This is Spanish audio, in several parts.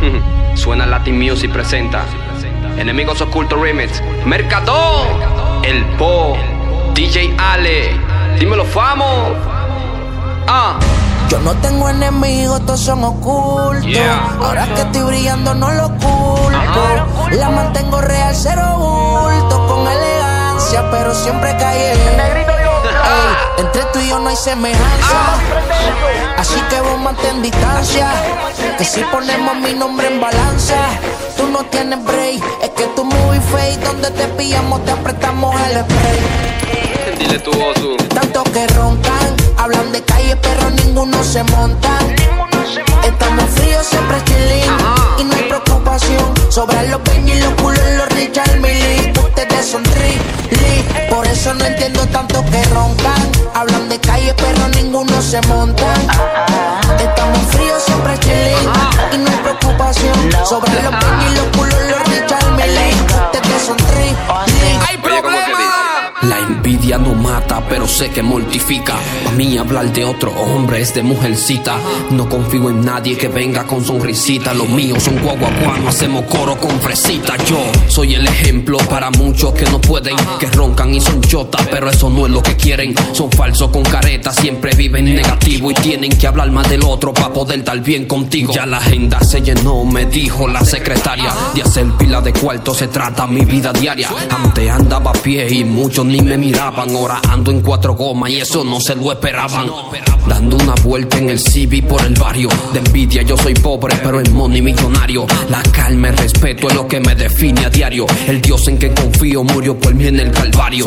Suena Latin Music presenta Enemigos Ocultos Remix Mercadón El Po DJ Ale Dímelo famo Ah Yo no tengo enemigos, todos son ocultos. Ahora que estoy brillando no lo oculto. La mantengo real, cero bulto, con elegancia, pero siempre. Entre tú y yo no hay semejanza. Así que vos mantén distancia. Que si ponemos mi nombre en balanza, tú no tienes break. Es que tú muy fake. Donde te pillamos, te apretamos el spray. Dile tu oso Tanto que roncan, hablan de calle, pero ninguno se monta. Estamos fríos, siempre chilling. Sobre los y los culos, los Richard Millie. Ustedes son trilly. Por eso no entiendo tanto que roncan. Hablan de calle, pero ninguno se monta. Estamos fríos, siempre chilling. Y no hay preocupación. Sobre los y los culos, pero sé que mortifica. A mí hablar de otro hombre es de mujercita. No confío en nadie que venga con sonrisita. Los míos son guaguaguanos, hacemos coro con fresita. Yo soy el ejemplo para muchos que no pueden, que roncan y son chotas, pero eso no es lo que quieren. Son falsos con careta, siempre viven negativo y tienen que hablar más del otro para poder dar bien contigo. Ya la agenda se llenó, me dijo la secretaria. De hacer pila de cuarto se trata mi vida diaria. Antes andaba a pie y muchos ni me miraban. Ahora ando en cuatro gomas y eso no se lo esperaban. Dando una vuelta en el CB por el barrio. De envidia yo soy pobre, pero en money millonario. La calma, el respeto es lo que me define a diario. El Dios en que confío murió por mí en el Calvario.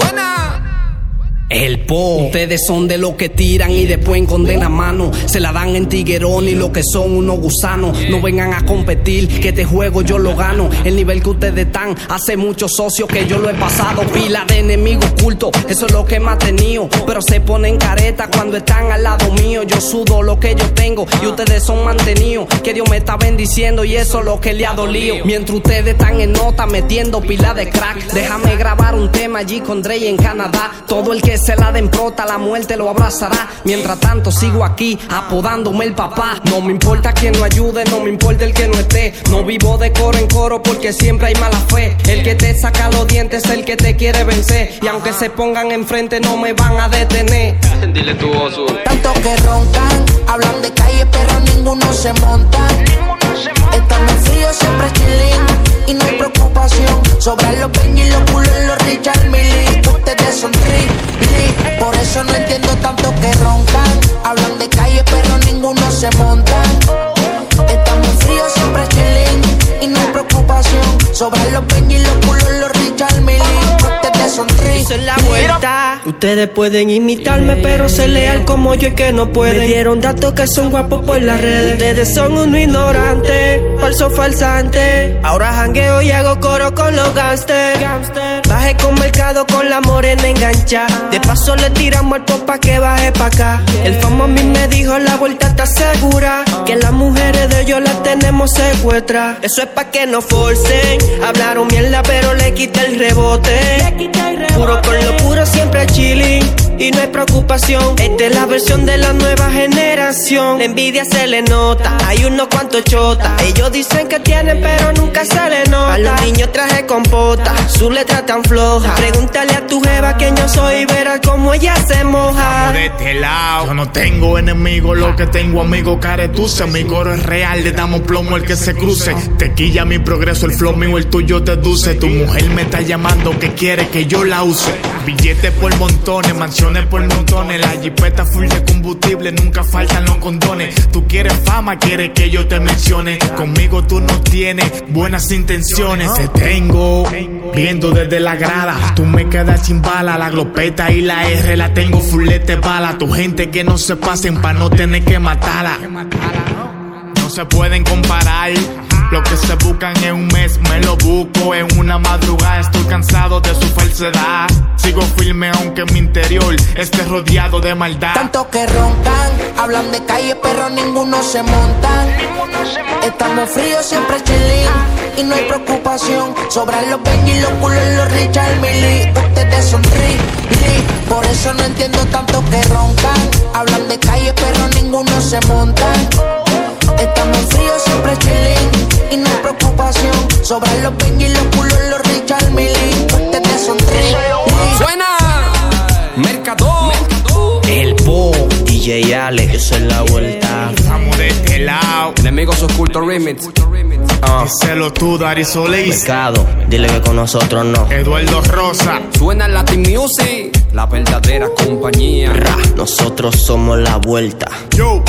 El po. Ustedes son de los que tiran y después en condena mano. Se la dan en tiguerón y lo que son unos gusanos. No vengan a competir, que este juego yo lo gano. El nivel que ustedes están, hace muchos socios que yo lo he pasado. Pila de enemigos ocultos, eso es lo que me ha tenido. Pero se ponen careta cuando están al lado mío. Yo sudo lo que yo tengo y ustedes son mantenidos. Que Dios me está bendiciendo y eso es lo que le ha dolido. Mientras ustedes están en nota metiendo pila de crack. Déjame grabar un tema allí con Dre en Canadá. Todo el que se la den prota, la muerte lo abrazará. Mientras tanto sigo aquí apodándome el papá. No me importa quien no ayude, no me importa el que no esté. No vivo de coro en coro porque siempre hay mala fe. El que te saca los dientes es el que te quiere vencer. Y aunque se pongan enfrente no me van a detener. Dile tu Tanto que roncan, hablan de calle, pero ninguno se monta. Siempre chilling. Y no hay preocupación. Sobre los peñas y los culos, los Richard Millie. Ustedes son trilly. Por eso no entiendo tanto que roncan. Hablan de calle, pero ninguno se monta. Estamos fríos, siempre chilling. Y no hay preocupación. Sobre los peñas y los culos, los Richard Millie. Ustedes son trilly. Hice la vuelta. Ustedes pueden imitarme, pero ser leal como yo es que no pueden. Me dieron datos que son guapos por las redes. Ustedes son unos ignorantes, falso falsante. Ahora jangueo y coro con los gangsters. Bajé con mercado con la morena engancha. De paso le tiramos al pop pa' que baje pa' acá. El famo a mí me dijo la vuelta está segura. Que las mujeres de ellos las tenemos secuestras. Eso es pa' que no forcen. Hablaron mierda, pero le quité el rebote. Puro con lo puro, siempre chilling. Y no hay preocupación. Esta es la versión de la nueva generación. La envidia se le nota. Hay unos cuantos chotas. Ellos dicen que tienen, pero nunca se le nota. A los niños traje compota. Su letra tan floja. Pregúntale a tu jeva quién yo soy y verás cómo ella se moja. de este lado. Yo no tengo enemigos, lo que tengo amigos caretuce. Mi coro es real, le damos plomo el que se cruce. Tequilla mi progreso, el flow mío, el tuyo te dulce. Tu mujer me está llamando que quiere que yo la use. Billetes por montones, mansiones por montones. La jipeta full de combustible, nunca faltan los condones. Tú quieres fama, quieres que yo te mencione. Conmigo tú no tienes buenas intenciones. Te tengo viendo desde la grada. Tú me quedas sin bala, la glopeta y la R la tengo fullete bala. Tu gente que no se pasen pa' no tener que matarla. No se pueden comparar. Lo que se buscan en un mes me lo busco en una madrugada. Estoy cansado de su falsedad. Sigo firme aunque en mi interior esté rodeado de maldad. Tanto que roncan, hablan de calle, pero ninguno se monta. Estamos fríos, siempre chilling. Y no hay preocupación. Sobran los peñas y los culos, los Richard Millie. Ustedes son trilly. Por eso no entiendo tanto que roncan. Hablan de calle, pero ninguno se monta. Sobran los Benji, los culos, los Richard Millie. Ustedes son tres. Suena Mercado. El Po, DJ Ale, yo soy la vuelta. Estamos de este lado. Enemigos ocultos remix. Ah, Díselo tú, Dari Solís. Mercado, dile que con nosotros no. Eduardo Rosa. Suena Latin Music. La verdadera compañía. Ra, nosotros somos la vuelta. Yo,